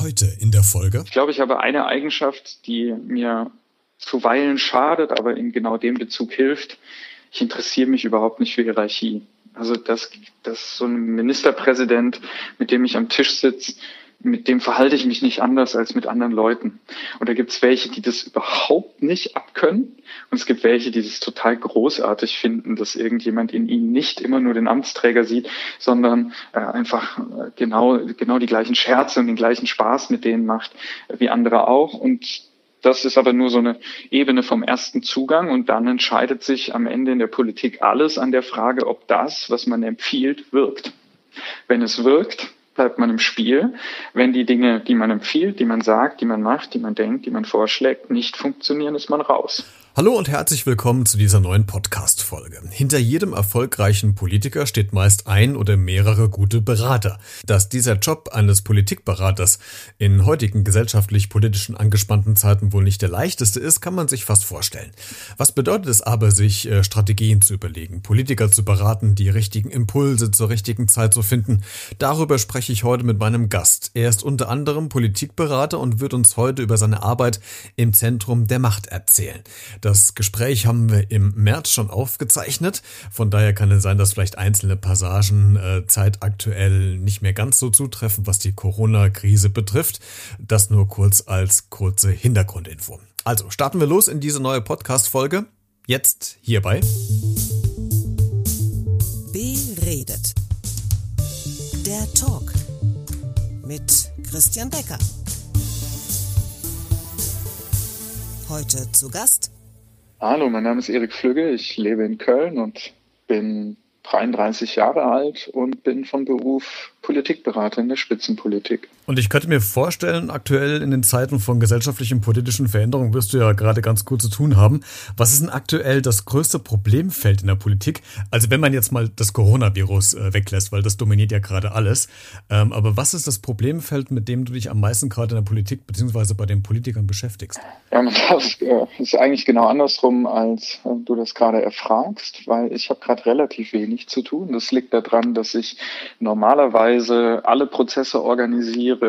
Heute in der Folge. Ich glaube, ich habe eine Eigenschaft, die mir zuweilen schadet, aber in genau dem Bezug hilft. Ich interessiere mich überhaupt nicht für Hierarchie. Also dass, dass so ein Ministerpräsident, mit dem ich am Tisch sitze, mit dem verhalte ich mich nicht anders als mit anderen Leuten. Und da gibt es welche, die das überhaupt nicht abkönnen. Und es gibt welche, die das total großartig finden, dass irgendjemand in ihnen nicht immer nur den Amtsträger sieht, sondern äh, einfach äh, genau, genau die gleichen Scherze und den gleichen Spaß mit denen macht, äh, wie andere auch. Und das ist aber nur so eine Ebene vom ersten Zugang und dann entscheidet sich am Ende in der Politik alles an der Frage, ob das, was man empfiehlt, wirkt. Wenn es wirkt, bleibt man im Spiel. Wenn die Dinge, die man empfiehlt, die man sagt, die man macht, die man denkt, die man vorschlägt, nicht funktionieren, ist man raus. Hallo und herzlich willkommen zu dieser neuen Podcast-Folge. Hinter jedem erfolgreichen Politiker steht meist ein oder mehrere gute Berater. Dass dieser Job eines Politikberaters in heutigen gesellschaftlich-politischen angespannten Zeiten wohl nicht der leichteste ist, kann man sich fast vorstellen. Was bedeutet es aber, sich äh, Strategien zu überlegen, Politiker zu beraten, die richtigen Impulse zur richtigen Zeit zu finden? Darüber spreche ich heute mit meinem Gast. Er ist unter anderem Politikberater und wird uns heute über seine Arbeit im Zentrum der Macht erzählen. Das Gespräch haben wir im März schon aufgezeichnet. Von daher kann es sein, dass vielleicht einzelne Passagen äh, zeitaktuell nicht mehr ganz so zutreffen, was die Corona-Krise betrifft. Das nur kurz als kurze Hintergrundinfo. Also starten wir los in diese neue Podcast-Folge. Jetzt hierbei. Beredet. Der Talk mit Christian Becker. Heute zu Gast Hallo, mein Name ist Erik Flügge. Ich lebe in Köln und bin 33 Jahre alt und bin von Beruf Politikberater in der Spitzenpolitik. Und ich könnte mir vorstellen, aktuell in den Zeiten von gesellschaftlichen politischen Veränderungen wirst du ja gerade ganz gut zu tun haben. Was ist denn aktuell das größte Problemfeld in der Politik? Also wenn man jetzt mal das Coronavirus äh, weglässt, weil das dominiert ja gerade alles. Ähm, aber was ist das Problemfeld, mit dem du dich am meisten gerade in der Politik beziehungsweise bei den Politikern beschäftigst? Ja, das äh, ist eigentlich genau andersrum, als äh, du das gerade erfragst, weil ich habe gerade relativ wenig zu tun. Das liegt daran, dass ich normalerweise Weise alle Prozesse organisiere,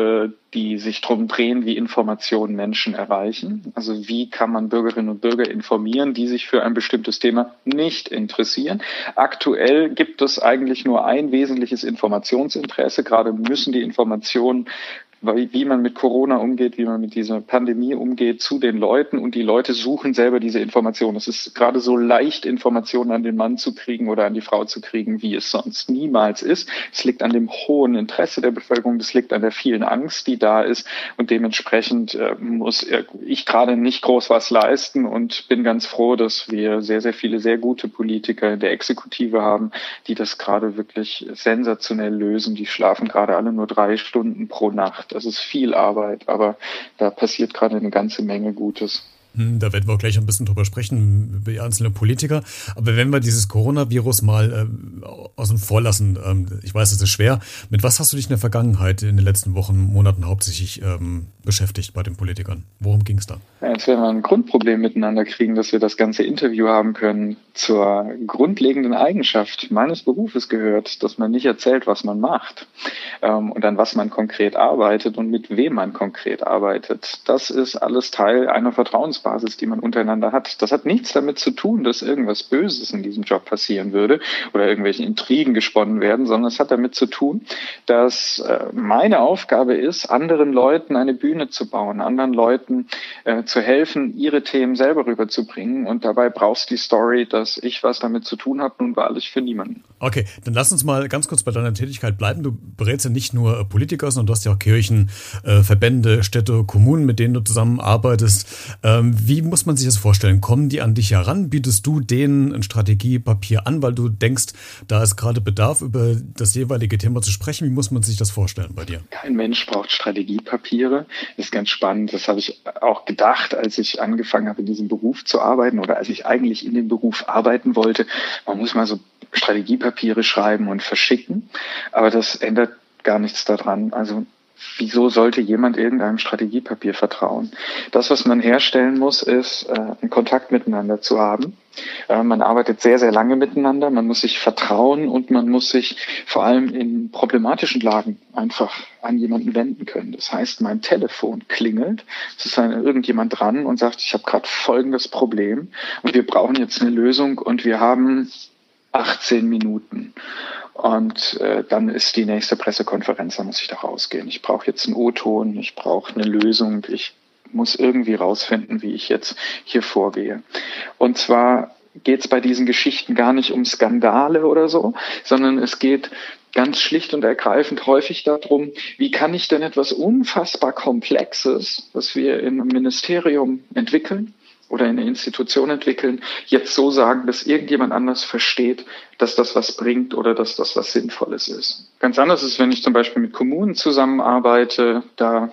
die sich darum drehen, wie Informationen Menschen erreichen. Also wie kann man Bürgerinnen und Bürger informieren, die sich für ein bestimmtes Thema nicht interessieren. Aktuell gibt es eigentlich nur ein wesentliches Informationsinteresse. Gerade müssen die Informationen wie man mit Corona umgeht, wie man mit dieser Pandemie umgeht, zu den Leuten und die Leute suchen selber diese Informationen. Es ist gerade so leicht, Informationen an den Mann zu kriegen oder an die Frau zu kriegen, wie es sonst niemals ist. Es liegt an dem hohen Interesse der Bevölkerung, es liegt an der vielen Angst, die da ist und dementsprechend äh, muss ich gerade nicht groß was leisten und bin ganz froh, dass wir sehr, sehr viele sehr gute Politiker in der Exekutive haben, die das gerade wirklich sensationell lösen. Die schlafen gerade alle nur drei Stunden pro Nacht. Das ist viel Arbeit, aber da passiert gerade eine ganze Menge Gutes. Hm, da werden wir gleich ein bisschen drüber sprechen, über die einzelnen Politiker. Aber wenn wir dieses Coronavirus mal äh, außen vor lassen, ähm, ich weiß, es ist schwer. Mit was hast du dich in der Vergangenheit, in den letzten Wochen, Monaten hauptsächlich ähm, beschäftigt bei den Politikern? Worum ging es da? Jetzt werden wir ein Grundproblem miteinander kriegen, dass wir das ganze Interview haben können. Zur grundlegenden Eigenschaft meines Berufes gehört, dass man nicht erzählt, was man macht ähm, und an was man konkret arbeitet und mit wem man konkret arbeitet. Das ist alles Teil einer Vertrauens Vertrauensbasis, die man untereinander hat. Das hat nichts damit zu tun, dass irgendwas Böses in diesem Job passieren würde oder irgendwelche Intrigen gesponnen werden, sondern es hat damit zu tun, dass äh, meine Aufgabe ist, anderen Leuten eine Bühne zu bauen, anderen Leuten äh, zu helfen, ihre Themen selber rüberzubringen. Und dabei brauchst du die Story, dass ich was damit zu tun habe, nun wahrlich für niemanden. Okay, dann lass uns mal ganz kurz bei deiner Tätigkeit bleiben. Du berätst ja nicht nur äh, Politiker, sondern du hast ja auch Kirchen, Verbände, Städte, Kommunen, mit denen du zusammenarbeitest. Ähm, wie muss man sich das vorstellen? Kommen die an dich heran? Bietest du denen ein Strategiepapier an, weil du denkst, da ist gerade Bedarf, über das jeweilige Thema zu sprechen? Wie muss man sich das vorstellen bei dir? Kein Mensch braucht Strategiepapiere. Das ist ganz spannend. Das habe ich auch gedacht, als ich angefangen habe, in diesem Beruf zu arbeiten oder als ich eigentlich in dem Beruf arbeiten wollte. Man muss mal so Strategiepapiere schreiben und verschicken. Aber das ändert gar nichts daran. Also wieso sollte jemand irgendeinem Strategiepapier vertrauen? Das, was man herstellen muss, ist, äh, einen Kontakt miteinander zu haben. Äh, man arbeitet sehr, sehr lange miteinander. Man muss sich vertrauen und man muss sich vor allem in problematischen Lagen einfach an jemanden wenden können. Das heißt, mein Telefon klingelt, es ist eine, irgendjemand dran und sagt, ich habe gerade folgendes Problem und wir brauchen jetzt eine Lösung und wir haben 18 Minuten. Und äh, dann ist die nächste Pressekonferenz, da muss ich da rausgehen. Ich brauche jetzt einen O-Ton, ich brauche eine Lösung, ich muss irgendwie rausfinden, wie ich jetzt hier vorgehe. Und zwar geht es bei diesen Geschichten gar nicht um Skandale oder so, sondern es geht ganz schlicht und ergreifend häufig darum, wie kann ich denn etwas unfassbar Komplexes, was wir im Ministerium entwickeln, oder in eine Institution entwickeln, jetzt so sagen, dass irgendjemand anders versteht, dass das was bringt oder dass das was Sinnvolles ist. Ganz anders ist, wenn ich zum Beispiel mit Kommunen zusammenarbeite, da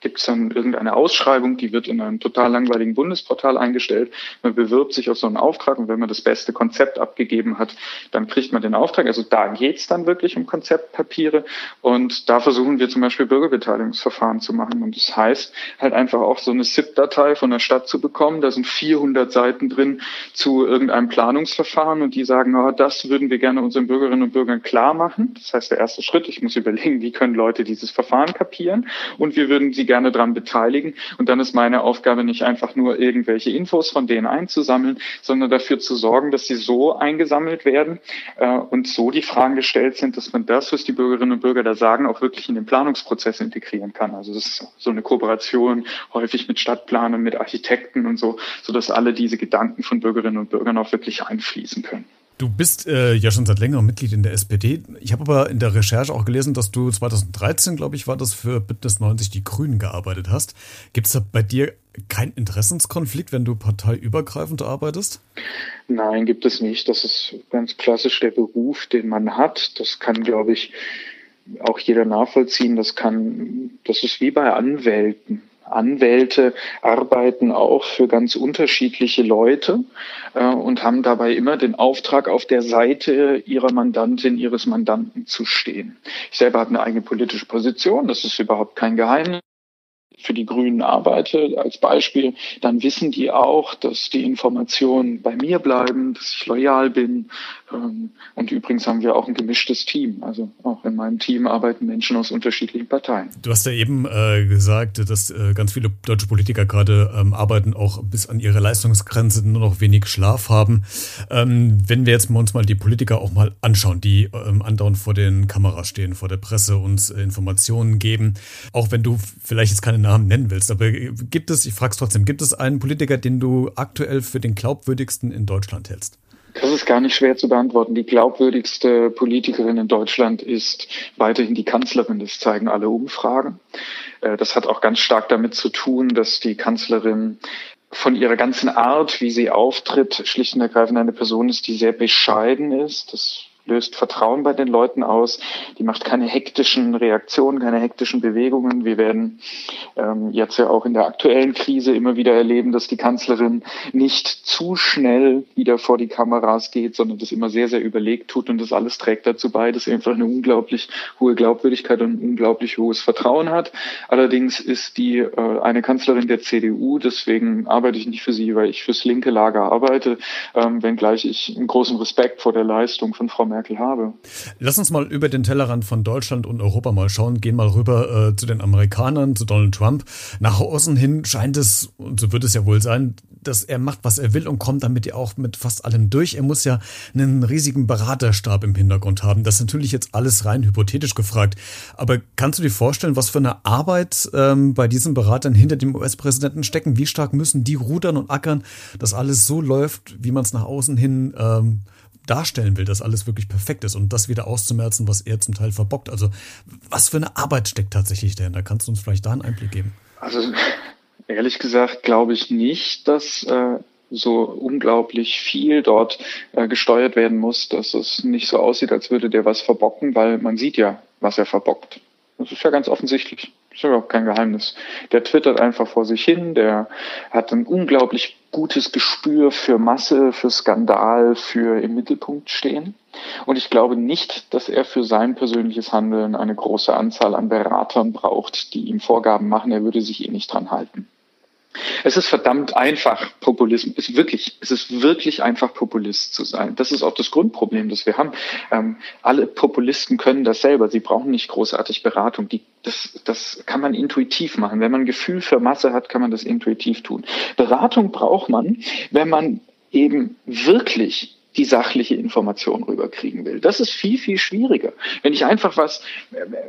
gibt es dann irgendeine Ausschreibung, die wird in einem total langweiligen Bundesportal eingestellt. Man bewirbt sich auf so einen Auftrag und wenn man das beste Konzept abgegeben hat, dann kriegt man den Auftrag. Also da geht es dann wirklich um Konzeptpapiere und da versuchen wir zum Beispiel Bürgerbeteiligungsverfahren zu machen. Und das heißt halt einfach auch so eine ZIP-Datei von der Stadt zu bekommen. Da sind 400 Seiten drin zu irgendeinem Planungsverfahren und die sagen, oh, das würden wir gerne unseren Bürgerinnen und Bürgern klar machen. Das heißt, der erste Schritt, ich muss überlegen, wie können Leute dieses Verfahren kapieren und wir würden sie gerne daran beteiligen. Und dann ist meine Aufgabe nicht einfach nur irgendwelche Infos von denen einzusammeln, sondern dafür zu sorgen, dass sie so eingesammelt werden äh, und so die Fragen gestellt sind, dass man das, was die Bürgerinnen und Bürger da sagen, auch wirklich in den Planungsprozess integrieren kann. Also das ist so eine Kooperation häufig mit Stadtplanern, mit Architekten und so, sodass alle diese Gedanken von Bürgerinnen und Bürgern auch wirklich einfließen können. Du bist äh, ja schon seit längerem Mitglied in der SPD. Ich habe aber in der Recherche auch gelesen, dass du 2013, glaube ich, war das für Bündnis 90 Die Grünen gearbeitet hast. Gibt es da bei dir keinen Interessenskonflikt, wenn du parteiübergreifend arbeitest? Nein, gibt es nicht. Das ist ganz klassisch der Beruf, den man hat. Das kann, glaube ich, auch jeder nachvollziehen. Das kann, das ist wie bei Anwälten. Anwälte arbeiten auch für ganz unterschiedliche Leute äh, und haben dabei immer den Auftrag, auf der Seite ihrer Mandantin, ihres Mandanten zu stehen. Ich selber habe eine eigene politische Position, das ist überhaupt kein Geheimnis für die Grünen arbeite als Beispiel, dann wissen die auch, dass die Informationen bei mir bleiben, dass ich loyal bin. Ähm, und übrigens haben wir auch ein gemischtes Team. Also auch in meinem Team arbeiten Menschen aus unterschiedlichen Parteien. Du hast ja eben äh, gesagt, dass äh, ganz viele deutsche Politiker gerade ähm, arbeiten, auch bis an ihre Leistungsgrenze nur noch wenig Schlaf haben. Ähm, wenn wir jetzt uns mal die Politiker auch mal anschauen, die andauernd vor den Kameras stehen, vor der Presse uns äh, Informationen geben, auch wenn du vielleicht jetzt keine Namen nennen willst. Aber gibt es, ich frage es trotzdem, gibt es einen Politiker, den du aktuell für den glaubwürdigsten in Deutschland hältst? Das ist gar nicht schwer zu beantworten. Die glaubwürdigste Politikerin in Deutschland ist weiterhin die Kanzlerin. Das zeigen alle Umfragen. Äh, das hat auch ganz stark damit zu tun, dass die Kanzlerin von ihrer ganzen Art, wie sie auftritt, schlicht und ergreifend eine Person ist, die sehr bescheiden ist. Das löst Vertrauen bei den Leuten aus, die macht keine hektischen Reaktionen, keine hektischen Bewegungen. Wir werden ähm, jetzt ja auch in der aktuellen Krise immer wieder erleben, dass die Kanzlerin nicht zu schnell wieder vor die Kameras geht, sondern das immer sehr, sehr überlegt tut und das alles trägt dazu bei, dass sie einfach eine unglaublich hohe Glaubwürdigkeit und ein unglaublich hohes Vertrauen hat. Allerdings ist die äh, eine Kanzlerin der CDU, deswegen arbeite ich nicht für sie, weil ich fürs linke Lager arbeite, ähm, wenngleich ich einen großen Respekt vor der Leistung von Frau Merkel Merkel habe. Lass uns mal über den Tellerrand von Deutschland und Europa mal schauen. Gehen mal rüber äh, zu den Amerikanern, zu Donald Trump. Nach außen hin scheint es, und so wird es ja wohl sein, dass er macht, was er will und kommt damit ja auch mit fast allem durch. Er muss ja einen riesigen Beraterstab im Hintergrund haben. Das ist natürlich jetzt alles rein hypothetisch gefragt. Aber kannst du dir vorstellen, was für eine Arbeit ähm, bei diesen Beratern hinter dem US-Präsidenten stecken? Wie stark müssen die rudern und ackern, dass alles so läuft, wie man es nach außen hin ähm, darstellen will, dass alles wirklich perfekt ist und das wieder auszumerzen, was er zum Teil verbockt. Also was für eine Arbeit steckt tatsächlich dahinter? Kannst du uns vielleicht da einen Einblick geben? Also ehrlich gesagt glaube ich nicht, dass äh, so unglaublich viel dort äh, gesteuert werden muss, dass es nicht so aussieht, als würde der was verbocken, weil man sieht ja, was er verbockt. Das ist ja ganz offensichtlich. Das ist überhaupt kein Geheimnis. Der twittert einfach vor sich hin, der hat ein unglaublich gutes Gespür für Masse, für Skandal, für im Mittelpunkt stehen. Und ich glaube nicht, dass er für sein persönliches Handeln eine große Anzahl an Beratern braucht, die ihm Vorgaben machen. Er würde sich eh nicht dran halten. Es ist verdammt einfach, Populismus, es ist wirklich, es ist wirklich einfach, Populist zu sein. Das ist auch das Grundproblem, das wir haben. Ähm, alle Populisten können das selber. Sie brauchen nicht großartig Beratung. Die, das, das kann man intuitiv machen. Wenn man ein Gefühl für Masse hat, kann man das intuitiv tun. Beratung braucht man, wenn man eben wirklich die sachliche Information rüberkriegen will. Das ist viel, viel schwieriger. Wenn ich einfach was,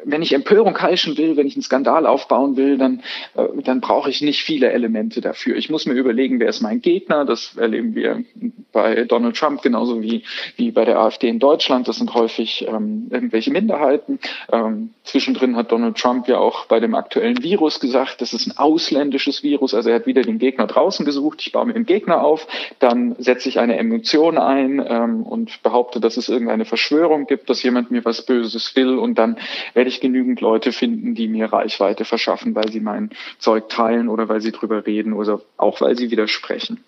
wenn ich Empörung heischen will, wenn ich einen Skandal aufbauen will, dann, äh, dann brauche ich nicht viele Elemente dafür. Ich muss mir überlegen, wer ist mein Gegner. Das erleben wir bei Donald Trump genauso wie, wie bei der AfD in Deutschland. Das sind häufig ähm, irgendwelche Minderheiten. Ähm, zwischendrin hat Donald Trump ja auch bei dem aktuellen Virus gesagt, das ist ein ausländisches Virus. Also er hat wieder den Gegner draußen gesucht. Ich baue mir einen Gegner auf, dann setze ich eine Emotion ein, ähm, und behaupte, dass es irgendeine Verschwörung gibt, dass jemand mir was Böses will und dann werde ich genügend Leute finden, die mir Reichweite verschaffen, weil sie mein Zeug teilen oder weil sie drüber reden oder auch weil sie widersprechen.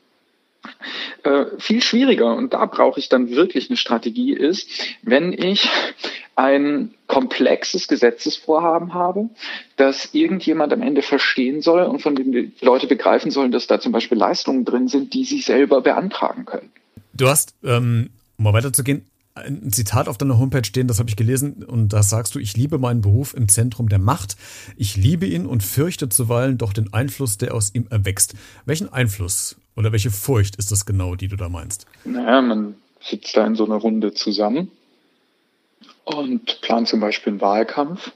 Äh, viel schwieriger, und da brauche ich dann wirklich eine Strategie, ist, wenn ich ein komplexes Gesetzesvorhaben habe, das irgendjemand am Ende verstehen soll und von dem die Leute begreifen sollen, dass da zum Beispiel Leistungen drin sind, die sie selber beantragen können. Du hast, ähm, um mal weiterzugehen, ein Zitat auf deiner Homepage stehen, das habe ich gelesen, und da sagst du, ich liebe meinen Beruf im Zentrum der Macht. Ich liebe ihn und fürchte zuweilen doch den Einfluss, der aus ihm erwächst. Welchen Einfluss oder welche Furcht ist das genau, die du da meinst? Naja, man sitzt da in so einer Runde zusammen und plant zum Beispiel einen Wahlkampf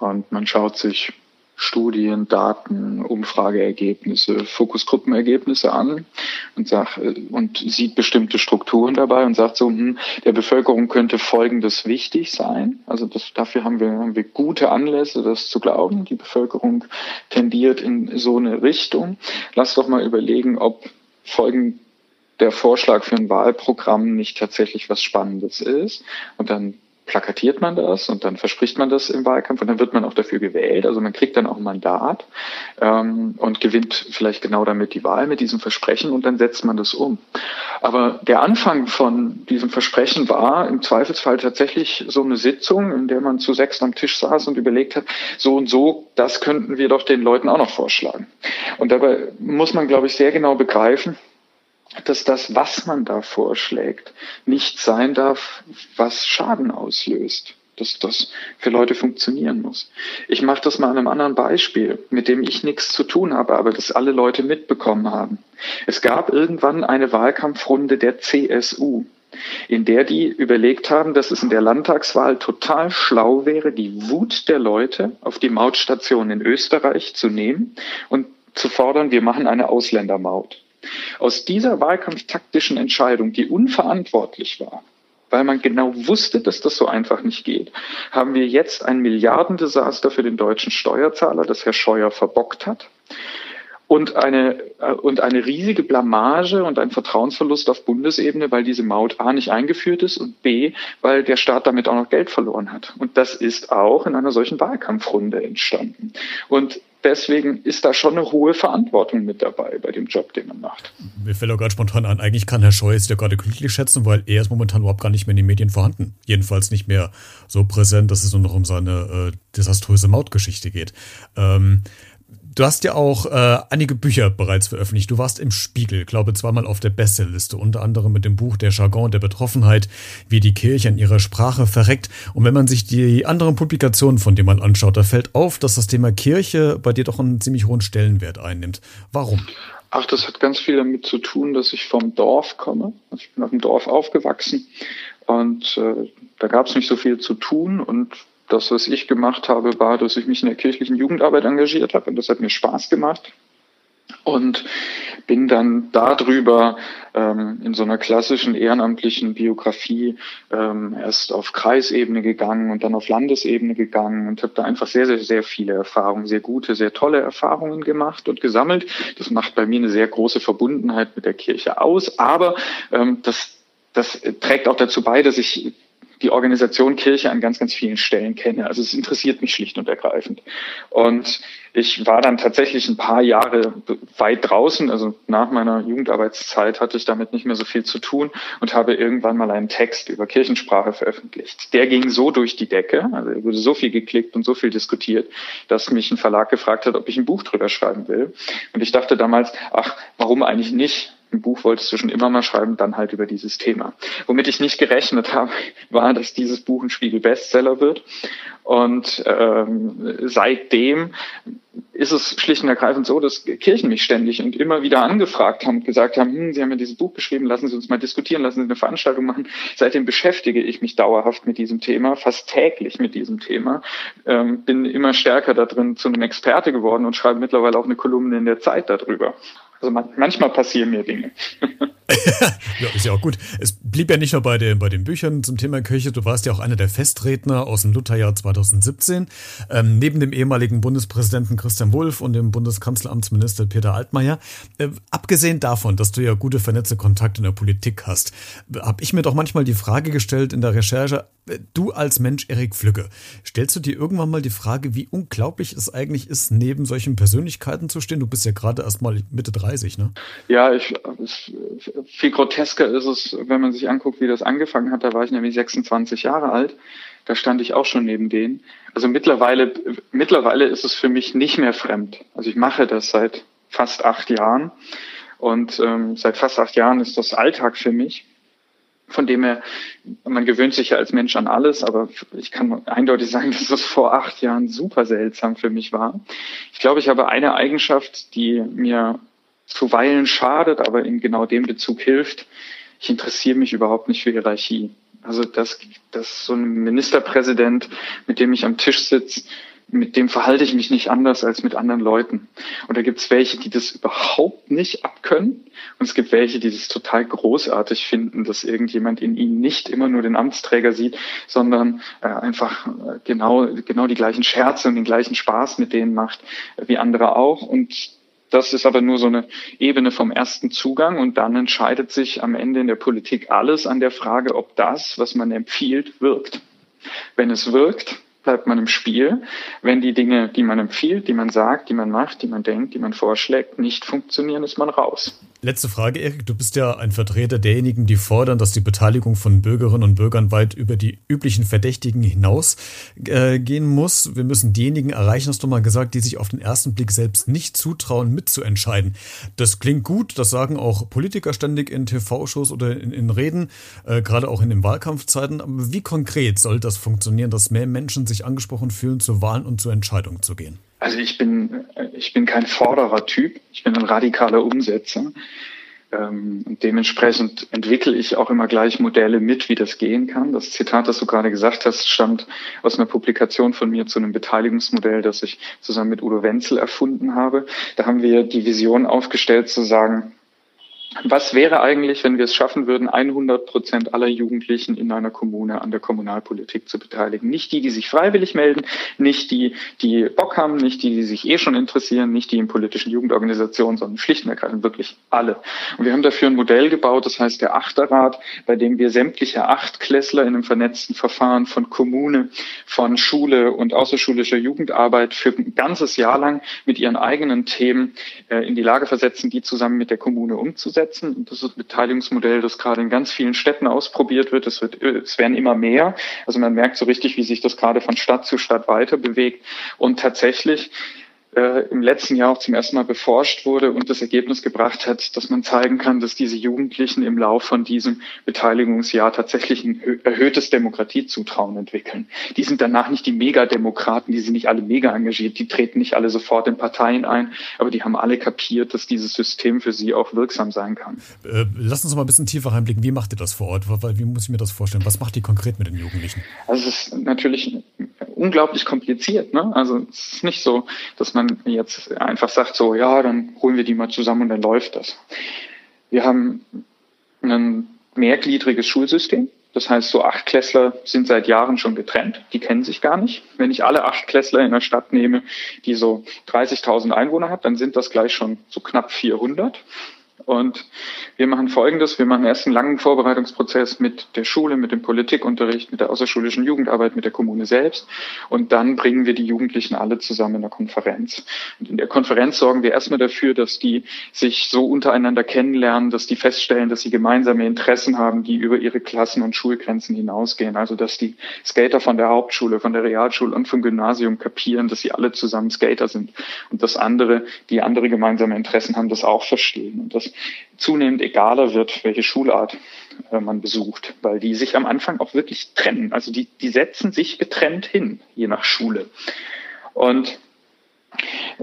und man schaut sich Studien, Daten, Umfrageergebnisse, Fokusgruppenergebnisse an und, sagt, und sieht bestimmte Strukturen dabei und sagt so, hm, der Bevölkerung könnte Folgendes wichtig sein. Also das, dafür haben wir, haben wir gute Anlässe, das zu glauben. Die Bevölkerung tendiert in so eine Richtung. Lass doch mal überlegen, ob folgend der Vorschlag für ein Wahlprogramm nicht tatsächlich was Spannendes ist. Und dann plakatiert man das und dann verspricht man das im Wahlkampf und dann wird man auch dafür gewählt. Also man kriegt dann auch ein Mandat ähm, und gewinnt vielleicht genau damit die Wahl mit diesem Versprechen und dann setzt man das um. Aber der Anfang von diesem Versprechen war im Zweifelsfall tatsächlich so eine Sitzung, in der man zu sechs am Tisch saß und überlegt hat, so und so, das könnten wir doch den Leuten auch noch vorschlagen. Und dabei muss man, glaube ich, sehr genau begreifen, dass das, was man da vorschlägt, nicht sein darf, was Schaden auslöst. Dass das für Leute funktionieren muss. Ich mache das mal an einem anderen Beispiel, mit dem ich nichts zu tun habe, aber das alle Leute mitbekommen haben. Es gab irgendwann eine Wahlkampfrunde der CSU, in der die überlegt haben, dass es in der Landtagswahl total schlau wäre, die Wut der Leute auf die Mautstation in Österreich zu nehmen und zu fordern, wir machen eine Ausländermaut. Aus dieser wahlkampftaktischen Entscheidung, die unverantwortlich war, weil man genau wusste, dass das so einfach nicht geht, haben wir jetzt ein Milliardendesaster für den deutschen Steuerzahler, das Herr Scheuer verbockt hat. Und eine, äh, und eine riesige Blamage und ein Vertrauensverlust auf Bundesebene, weil diese Maut A nicht eingeführt ist und B, weil der Staat damit auch noch Geld verloren hat. Und das ist auch in einer solchen Wahlkampfrunde entstanden. Und deswegen ist da schon eine hohe Verantwortung mit dabei bei dem Job, den man macht. Mir fällt auch gerade spontan an, eigentlich kann Herr Scheuer es ja gerade glücklich schätzen, weil er ist momentan überhaupt gar nicht mehr in den Medien vorhanden. Jedenfalls nicht mehr so präsent, dass es nur noch um seine äh, desaströse Mautgeschichte geht. Ähm, Du hast ja auch äh, einige Bücher bereits veröffentlicht. Du warst im Spiegel, glaube zweimal auf der Bestsellliste, unter anderem mit dem Buch Der Jargon der Betroffenheit, wie die Kirche an ihrer Sprache verreckt. Und wenn man sich die anderen Publikationen von dir mal anschaut, da fällt auf, dass das Thema Kirche bei dir doch einen ziemlich hohen Stellenwert einnimmt. Warum? Ach, das hat ganz viel damit zu tun, dass ich vom Dorf komme. Also ich bin auf dem Dorf aufgewachsen und äh, da gab es nicht so viel zu tun und das, was ich gemacht habe, war, dass ich mich in der kirchlichen Jugendarbeit engagiert habe und das hat mir Spaß gemacht. Und bin dann darüber ähm, in so einer klassischen ehrenamtlichen Biografie ähm, erst auf Kreisebene gegangen und dann auf Landesebene gegangen und habe da einfach sehr, sehr, sehr viele Erfahrungen, sehr gute, sehr tolle Erfahrungen gemacht und gesammelt. Das macht bei mir eine sehr große Verbundenheit mit der Kirche aus, aber ähm, das, das trägt auch dazu bei, dass ich die Organisation Kirche an ganz, ganz vielen Stellen kenne. Also es interessiert mich schlicht und ergreifend. Und ich war dann tatsächlich ein paar Jahre weit draußen. Also nach meiner Jugendarbeitszeit hatte ich damit nicht mehr so viel zu tun und habe irgendwann mal einen Text über Kirchensprache veröffentlicht. Der ging so durch die Decke, also er wurde so viel geklickt und so viel diskutiert, dass mich ein Verlag gefragt hat, ob ich ein Buch drüber schreiben will. Und ich dachte damals, ach, warum eigentlich nicht? Ein Buch wolltest du schon immer mal schreiben, dann halt über dieses Thema. Womit ich nicht gerechnet habe, war, dass dieses Buch ein Spiegel-Bestseller wird. Und ähm, seitdem ist es schlicht und ergreifend so, dass Kirchen mich ständig und immer wieder angefragt haben und gesagt haben, hm, Sie haben ja dieses Buch geschrieben, lassen Sie uns mal diskutieren, lassen Sie eine Veranstaltung machen. Seitdem beschäftige ich mich dauerhaft mit diesem Thema, fast täglich mit diesem Thema, ähm, bin immer stärker da drin zu einem Experte geworden und schreibe mittlerweile auch eine Kolumne in der Zeit darüber. Also man, manchmal passieren mir Dinge. ja, ist ja auch gut. Es blieb ja nicht nur bei den, bei den Büchern zum Thema Kirche, du warst ja auch einer der Festredner aus dem Lutherjahr 2017. Ähm, neben dem ehemaligen Bundespräsidenten Christian Wulff und dem Bundeskanzleramtsminister Peter Altmaier. Äh, abgesehen davon, dass du ja gute vernetzte Kontakte in der Politik hast, habe ich mir doch manchmal die Frage gestellt in der Recherche, äh, du als Mensch Erik Flügge, stellst du dir irgendwann mal die Frage, wie unglaublich es eigentlich ist, neben solchen Persönlichkeiten zu stehen? Du bist ja gerade erst mal Mitte 30, ne? Ja, ich, viel grotesker ist es, wenn man sich anguckt, wie das angefangen hat. Da war ich nämlich 26 Jahre alt. Da stand ich auch schon neben denen. Also mittlerweile, mittlerweile ist es für mich nicht mehr fremd. Also ich mache das seit fast acht Jahren. Und ähm, seit fast acht Jahren ist das Alltag für mich. Von dem her, man gewöhnt sich ja als Mensch an alles, aber ich kann eindeutig sagen, dass das vor acht Jahren super seltsam für mich war. Ich glaube, ich habe eine Eigenschaft, die mir zuweilen schadet, aber in genau dem Bezug hilft. Ich interessiere mich überhaupt nicht für Hierarchie. Also dass, dass so ein Ministerpräsident, mit dem ich am Tisch sitze, mit dem verhalte ich mich nicht anders als mit anderen Leuten. Und da gibt es welche, die das überhaupt nicht abkönnen. Und es gibt welche, die das total großartig finden, dass irgendjemand in ihnen nicht immer nur den Amtsträger sieht, sondern äh, einfach äh, genau, genau die gleichen Scherze und den gleichen Spaß mit denen macht, äh, wie andere auch. Und das ist aber nur so eine Ebene vom ersten Zugang und dann entscheidet sich am Ende in der Politik alles an der Frage, ob das, was man empfiehlt, wirkt. Wenn es wirkt, bleibt man im Spiel. Wenn die Dinge, die man empfiehlt, die man sagt, die man macht, die man denkt, die man vorschlägt, nicht funktionieren, ist man raus. Letzte Frage, Erik. Du bist ja ein Vertreter derjenigen, die fordern, dass die Beteiligung von Bürgerinnen und Bürgern weit über die üblichen Verdächtigen hinaus äh, muss. Wir müssen diejenigen erreichen, hast du mal gesagt, die sich auf den ersten Blick selbst nicht zutrauen, mitzuentscheiden. Das klingt gut, das sagen auch Politiker ständig in TV-Shows oder in, in Reden, äh, gerade auch in den Wahlkampfzeiten. Aber wie konkret soll das funktionieren, dass mehr Menschen sich angesprochen fühlen, zu Wahlen und zu Entscheidungen zu gehen? Also ich bin, ich bin kein Forderer-Typ, ich bin ein radikaler Umsetzer. Ähm, und dementsprechend entwickle ich auch immer gleich Modelle mit, wie das gehen kann. Das Zitat, das du gerade gesagt hast, stammt aus einer Publikation von mir zu einem Beteiligungsmodell, das ich zusammen mit Udo Wenzel erfunden habe. Da haben wir die Vision aufgestellt zu sagen, was wäre eigentlich, wenn wir es schaffen würden, 100 Prozent aller Jugendlichen in einer Kommune an der Kommunalpolitik zu beteiligen? Nicht die, die sich freiwillig melden, nicht die, die Bock haben, nicht die, die sich eh schon interessieren, nicht die in politischen Jugendorganisationen, sondern schlicht und ergreifend wirklich alle. Und wir haben dafür ein Modell gebaut, das heißt der Achterrat, bei dem wir sämtliche Achtklässler in einem vernetzten Verfahren von Kommune, von Schule und außerschulischer Jugendarbeit für ein ganzes Jahr lang mit ihren eigenen Themen äh, in die Lage versetzen, die zusammen mit der Kommune umzusetzen umsetzen. Das ist ein Beteiligungsmodell, das gerade in ganz vielen Städten ausprobiert wird. Es, wird. es werden immer mehr. Also man merkt so richtig, wie sich das gerade von Stadt zu Stadt weiter bewegt. Und tatsächlich äh, im letzten Jahr auch zum ersten Mal beforscht wurde und das Ergebnis gebracht hat, dass man zeigen kann, dass diese Jugendlichen im Lauf von diesem Beteiligungsjahr tatsächlich ein erhöhtes Demokratiezutrauen entwickeln. Die sind danach nicht die Megademokraten, die sind nicht alle mega engagiert, die treten nicht alle sofort in Parteien ein, aber die haben alle kapiert, dass dieses System für sie auch wirksam sein kann. Äh, lass uns mal ein bisschen tiefer reinblicken. Wie macht ihr das vor Ort? Wie muss ich mir das vorstellen? Was macht ihr konkret mit den Jugendlichen? Also es ist natürlich unglaublich kompliziert. Ne? Also es ist nicht so, dass man jetzt einfach sagt, so ja, dann holen wir die mal zusammen und dann läuft das. Wir haben ein mehrgliedriges Schulsystem. Das heißt, so Achtklässler sind seit Jahren schon getrennt. Die kennen sich gar nicht. Wenn ich alle Achtklässler in einer Stadt nehme, die so 30.000 Einwohner hat, dann sind das gleich schon so knapp 400. Und wir machen Folgendes. Wir machen erst einen langen Vorbereitungsprozess mit der Schule, mit dem Politikunterricht, mit der außerschulischen Jugendarbeit, mit der Kommune selbst. Und dann bringen wir die Jugendlichen alle zusammen in der Konferenz. Und in der Konferenz sorgen wir erstmal dafür, dass die sich so untereinander kennenlernen, dass die feststellen, dass sie gemeinsame Interessen haben, die über ihre Klassen- und Schulgrenzen hinausgehen. Also, dass die Skater von der Hauptschule, von der Realschule und vom Gymnasium kapieren, dass sie alle zusammen Skater sind. Und dass andere, die andere gemeinsame Interessen haben, das auch verstehen. Und das zunehmend egaler wird, welche Schulart äh, man besucht, weil die sich am Anfang auch wirklich trennen. Also die, die setzen sich getrennt hin, je nach Schule. Und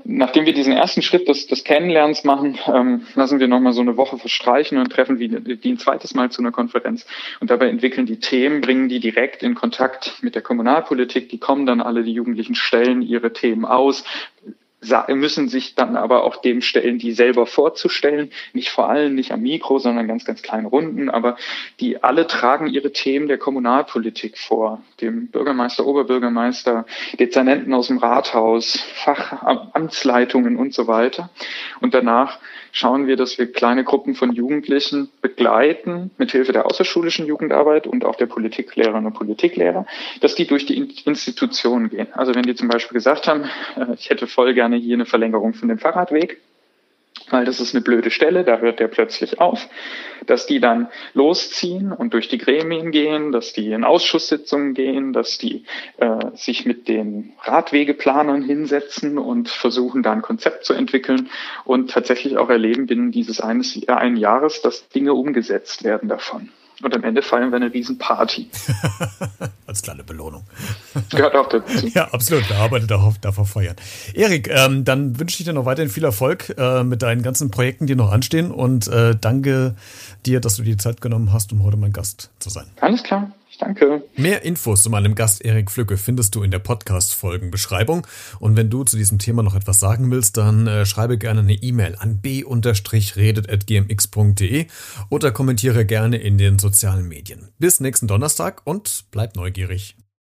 Nachdem wir diesen ersten Schritt des, des Kennenlernens machen, ähm, lassen wir nochmal so eine Woche verstreichen und treffen die, die ein zweites Mal zu einer Konferenz. Und dabei entwickeln die Themen, bringen die direkt in Kontakt mit der Kommunalpolitik. Die kommen dann alle, die Jugendlichen stellen ihre Themen aus, müssen sich dann aber auch dem stellen, die selber vorzustellen. Nicht vor allem, nicht am Mikro, sondern ganz, ganz kleinen Runden. Aber die alle tragen ihre Themen der Kommunalpolitik vor. Dem Bürgermeister, Oberbürgermeister, Dezernenten aus dem Rathaus, Fachamtsleitungen und so weiter. Und danach schauen wir, dass wir kleine Gruppen von Jugendlichen begleiten, mithilfe der außerschulischen Jugendarbeit und auch der Politiklehrerinnen und Politiklehrer, dass die durch die Institutionen gehen. Also wenn die zum Beispiel gesagt haben, äh, ich hätte voll gerne hier eine Verlängerung von dem Fahrradweg, weil das ist eine blöde Stelle, da hört der plötzlich auf, dass die dann losziehen und durch die Gremien gehen, dass die in Ausschusssitzungen gehen, dass die äh, sich mit den Radwegeplanern hinsetzen und versuchen, da ein Konzept zu entwickeln und tatsächlich auch erleben binnen dieses eines äh, einen Jahres, dass Dinge umgesetzt werden davon. Und am Ende feiern wir eine Riesenparty. Als kleine Belohnung. Gehört auch dazu. ja, absolut. Wir arbeiten darauf, davor feiern. Erik, ähm, dann wünsche ich dir noch weiterhin viel Erfolg äh, mit deinen ganzen Projekten, die noch anstehen. Und äh, danke dir, dass du dir die Zeit genommen hast, um heute mein Gast zu sein. Alles klar. Danke. Mehr Infos zu meinem Gast Erik Flücke findest du in der Podcast-Folgenbeschreibung. Und wenn du zu diesem Thema noch etwas sagen willst, dann äh, schreibe gerne eine E-Mail an b-redet.gmx.de oder kommentiere gerne in den sozialen Medien. Bis nächsten Donnerstag und bleib neugierig.